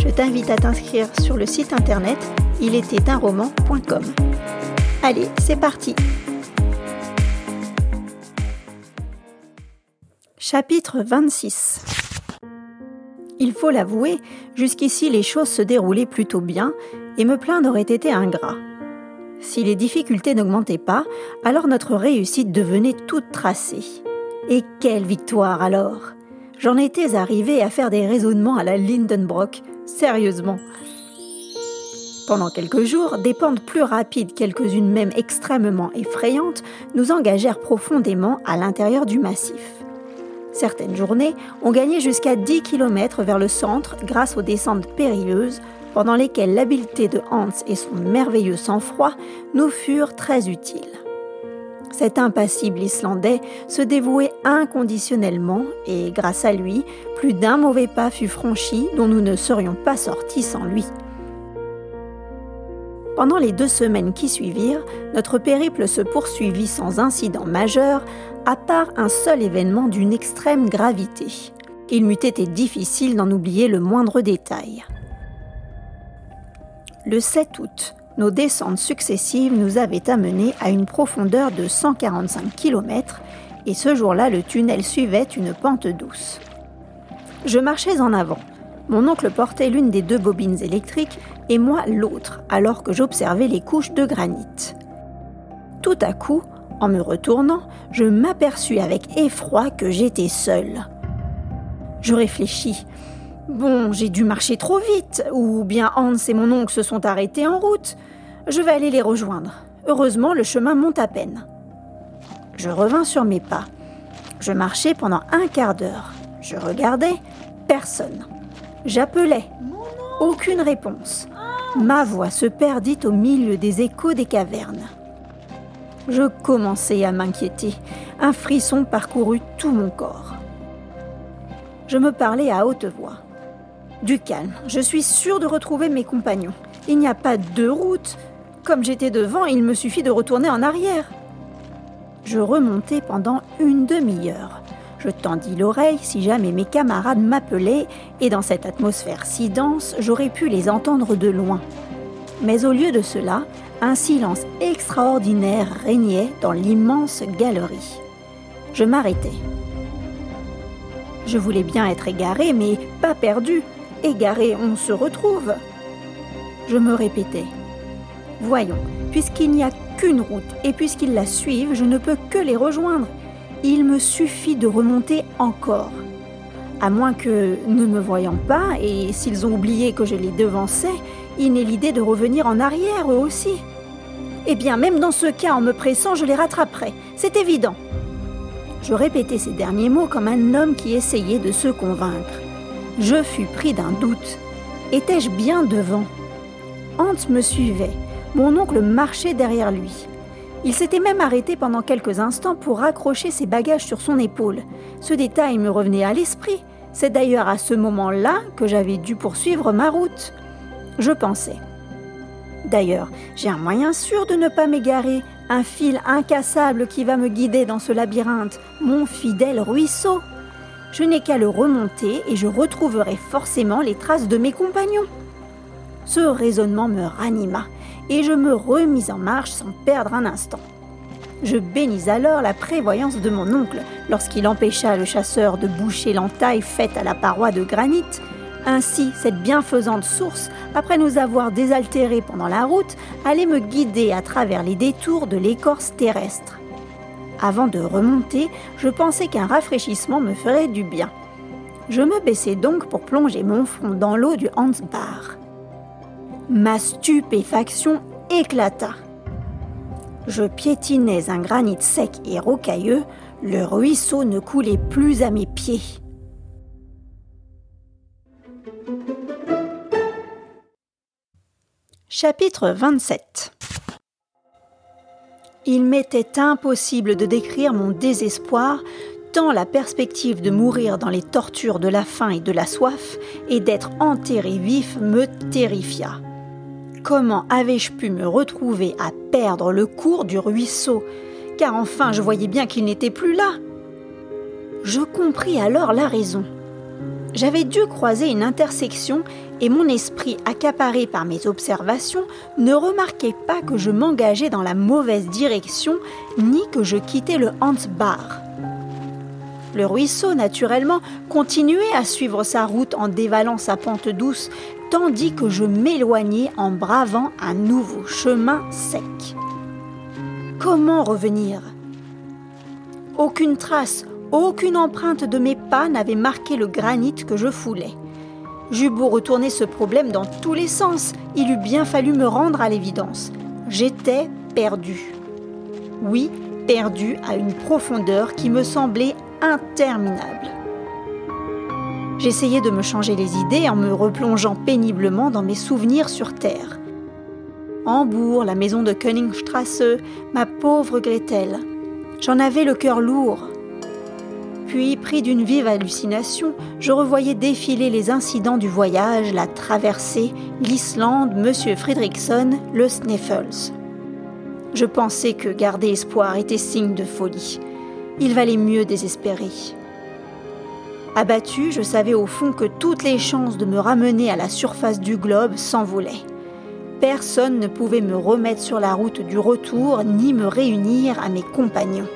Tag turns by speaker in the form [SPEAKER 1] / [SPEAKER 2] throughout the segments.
[SPEAKER 1] je t'invite à t'inscrire sur le site internet roman.com. Allez, c'est parti Chapitre 26 Il faut l'avouer, jusqu'ici les choses se déroulaient plutôt bien et me plaindre aurait été ingrat. Si les difficultés n'augmentaient pas, alors notre réussite devenait toute tracée. Et quelle victoire alors J'en étais arrivé à faire des raisonnements à la Lindenbrock, sérieusement. Pendant quelques jours, des pentes plus rapides, quelques-unes même extrêmement effrayantes, nous engagèrent profondément à l'intérieur du massif. Certaines journées, on gagnait jusqu'à 10 km vers le centre grâce aux descentes périlleuses, pendant lesquelles l'habileté de Hans et son merveilleux sang-froid nous furent très utiles. Cet impassible Islandais se dévouait inconditionnellement et grâce à lui, plus d'un mauvais pas fut franchi dont nous ne serions pas sortis sans lui. Pendant les deux semaines qui suivirent, notre périple se poursuivit sans incident majeur, à part un seul événement d'une extrême gravité. Il m'eût été difficile d'en oublier le moindre détail. Le 7 août, nos descentes successives nous avaient amenés à une profondeur de 145 km et ce jour-là, le tunnel suivait une pente douce. Je marchais en avant. Mon oncle portait l'une des deux bobines électriques et moi l'autre, alors que j'observais les couches de granit. Tout à coup, en me retournant, je m'aperçus avec effroi que j'étais seul. Je réfléchis. Bon, j'ai dû marcher trop vite, ou bien Hans et mon oncle se sont arrêtés en route. Je vais aller les rejoindre. Heureusement, le chemin monte à peine. Je revins sur mes pas. Je marchais pendant un quart d'heure. Je regardais, personne. J'appelais. Aucune réponse. Ma voix se perdit au milieu des échos des cavernes. Je commençais à m'inquiéter. Un frisson parcourut tout mon corps. Je me parlais à haute voix. Du calme, je suis sûre de retrouver mes compagnons. Il n'y a pas deux routes. Comme j'étais devant, il me suffit de retourner en arrière. Je remontai pendant une demi-heure. Je tendis l'oreille si jamais mes camarades m'appelaient, et dans cette atmosphère si dense, j'aurais pu les entendre de loin. Mais au lieu de cela, un silence extraordinaire régnait dans l'immense galerie. Je m'arrêtai. Je voulais bien être égaré, mais pas perdu. Égaré, on se retrouve. Je me répétais. Voyons, puisqu'il n'y a qu'une route et puisqu'ils la suivent, je ne peux que les rejoindre. Il me suffit de remonter encore. À moins que, ne me voyant pas, et s'ils ont oublié que je les devançais, ils n'aient l'idée de revenir en arrière eux aussi. Eh bien, même dans ce cas, en me pressant, je les rattraperai. C'est évident. Je répétais ces derniers mots comme un homme qui essayait de se convaincre je fus pris d'un doute. Étais-je bien devant? Hans me suivait. Mon oncle marchait derrière lui. Il s'était même arrêté pendant quelques instants pour raccrocher ses bagages sur son épaule. Ce détail me revenait à l'esprit. C'est d'ailleurs à ce moment-là que j'avais dû poursuivre ma route. Je pensais. D'ailleurs, j'ai un moyen sûr de ne pas m'égarer, un fil incassable qui va me guider dans ce labyrinthe, mon fidèle ruisseau je n'ai qu'à le remonter et je retrouverai forcément les traces de mes compagnons. Ce raisonnement me ranima et je me remis en marche sans perdre un instant. Je bénis alors la prévoyance de mon oncle lorsqu'il empêcha le chasseur de boucher l'entaille faite à la paroi de granit. Ainsi, cette bienfaisante source, après nous avoir désaltérés pendant la route, allait me guider à travers les détours de l'écorce terrestre. Avant de remonter, je pensais qu'un rafraîchissement me ferait du bien. Je me baissai donc pour plonger mon front dans l'eau du Hansbar. Ma stupéfaction éclata. Je piétinais un granit sec et rocailleux, le ruisseau ne coulait plus à mes pieds. Chapitre 27 Il m'était impossible de décrire mon désespoir, tant la perspective de mourir dans les tortures de la faim et de la soif et d'être enterré vif me terrifia. Comment avais-je pu me retrouver à perdre le cours du ruisseau Car enfin je voyais bien qu'il n'était plus là? Je compris alors la raison. J'avais dû croiser une intersection et mon esprit, accaparé par mes observations, ne remarquait pas que je m'engageais dans la mauvaise direction ni que je quittais le Hansbar. Le ruisseau, naturellement, continuait à suivre sa route en dévalant sa pente douce, tandis que je m'éloignais en bravant un nouveau chemin sec. Comment revenir? Aucune trace, aucune empreinte de mes pas n'avait marqué le granit que je foulais. J'eus beau retourner ce problème dans tous les sens, il eût bien fallu me rendre à l'évidence. J'étais perdu. Oui, perdu à une profondeur qui me semblait interminable. J'essayais de me changer les idées en me replongeant péniblement dans mes souvenirs sur Terre. Hambourg, la maison de Königstrasse, ma pauvre Gretel. J'en avais le cœur lourd. Puis, pris d'une vive hallucination, je revoyais défiler les incidents du voyage, la traversée, l'Islande, M. Fredrickson, le Sneffels. Je pensais que garder espoir était signe de folie. Il valait mieux désespérer. Abattu, je savais au fond que toutes les chances de me ramener à la surface du globe s'envolaient. Personne ne pouvait me remettre sur la route du retour ni me réunir à mes compagnons.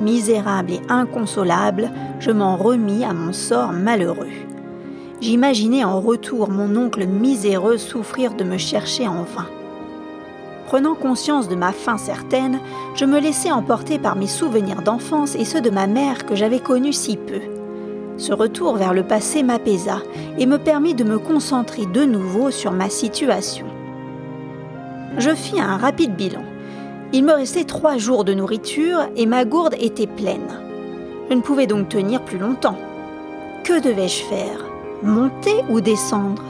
[SPEAKER 1] Misérable et inconsolable, je m'en remis à mon sort malheureux. J'imaginais en retour mon oncle miséreux souffrir de me chercher en vain. Prenant conscience de ma fin certaine, je me laissais emporter par mes souvenirs d'enfance et ceux de ma mère que j'avais connus si peu. Ce retour vers le passé m'apaisa et me permit de me concentrer de nouveau sur ma situation. Je fis un rapide bilan. Il me restait trois jours de nourriture et ma gourde était pleine. Je ne pouvais donc tenir plus longtemps. Que devais-je faire? Monter ou descendre?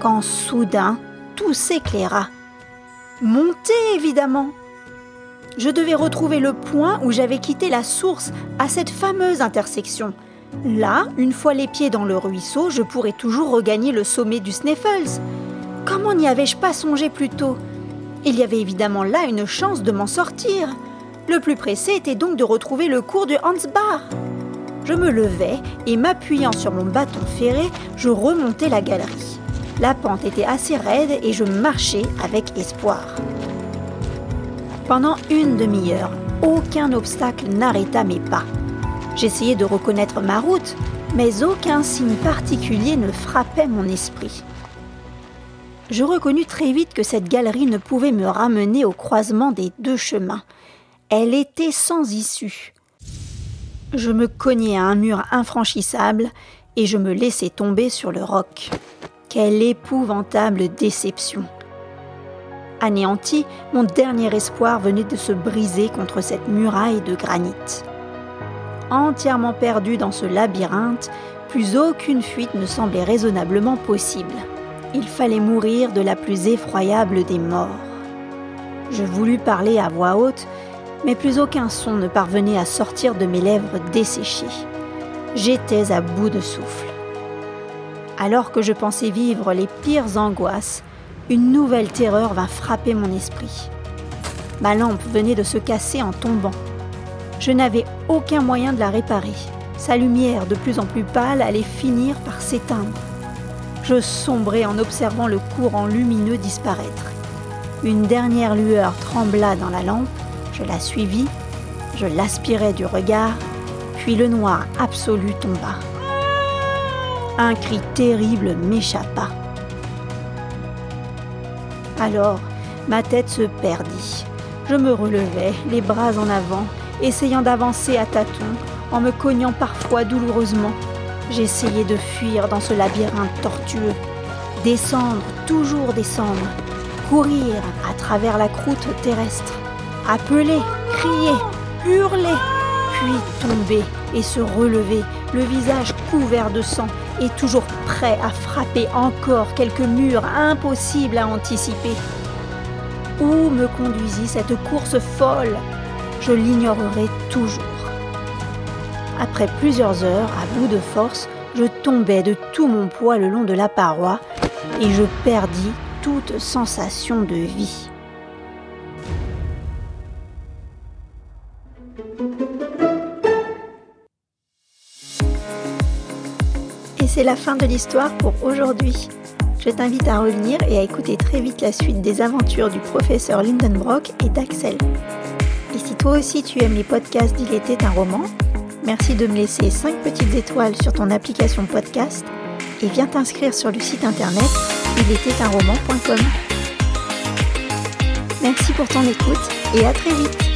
[SPEAKER 1] Quand soudain, tout s'éclaira. Monter, évidemment Je devais retrouver le point où j'avais quitté la source à cette fameuse intersection. Là, une fois les pieds dans le ruisseau, je pourrais toujours regagner le sommet du Sneffels. Comment n'y avais-je pas songé plus tôt? Il y avait évidemment là une chance de m'en sortir. Le plus pressé était donc de retrouver le cours du Hansbar. Je me levais et m'appuyant sur mon bâton ferré, je remontais la galerie. La pente était assez raide et je marchais avec espoir. Pendant une demi-heure, aucun obstacle n'arrêta mes pas. J'essayais de reconnaître ma route, mais aucun signe particulier ne frappait mon esprit je reconnus très vite que cette galerie ne pouvait me ramener au croisement des deux chemins. Elle était sans issue. Je me cognai à un mur infranchissable et je me laissai tomber sur le roc. Quelle épouvantable déception. Anéanti, mon dernier espoir venait de se briser contre cette muraille de granit. Entièrement perdu dans ce labyrinthe, plus aucune fuite ne semblait raisonnablement possible. Il fallait mourir de la plus effroyable des morts. Je voulus parler à voix haute, mais plus aucun son ne parvenait à sortir de mes lèvres desséchées. J'étais à bout de souffle. Alors que je pensais vivre les pires angoisses, une nouvelle terreur vint frapper mon esprit. Ma lampe venait de se casser en tombant. Je n'avais aucun moyen de la réparer. Sa lumière, de plus en plus pâle, allait finir par s'éteindre. Je sombrai en observant le courant lumineux disparaître. Une dernière lueur trembla dans la lampe, je la suivis, je l'aspirai du regard, puis le noir absolu tomba. Un cri terrible m'échappa. Alors, ma tête se perdit. Je me relevai, les bras en avant, essayant d'avancer à tâtons, en me cognant parfois douloureusement J'essayais de fuir dans ce labyrinthe tortueux, descendre, toujours descendre, courir à travers la croûte terrestre, appeler, crier, hurler, puis tomber et se relever, le visage couvert de sang, et toujours prêt à frapper encore quelques murs impossibles à anticiper. Où me conduisit cette course folle? Je l'ignorerai toujours. Après plusieurs heures, à bout de force, je tombais de tout mon poids le long de la paroi et je perdis toute sensation de vie. Et c'est la fin de l'histoire pour aujourd'hui. Je t'invite à revenir et à écouter très vite la suite des aventures du professeur Lindenbrock et d'Axel. Et si toi aussi tu aimes les podcasts d'Il était un roman, merci de me laisser 5 petites étoiles sur ton application podcast et viens t'inscrire sur le site internet il était un roman.com. Merci pour ton écoute et à très vite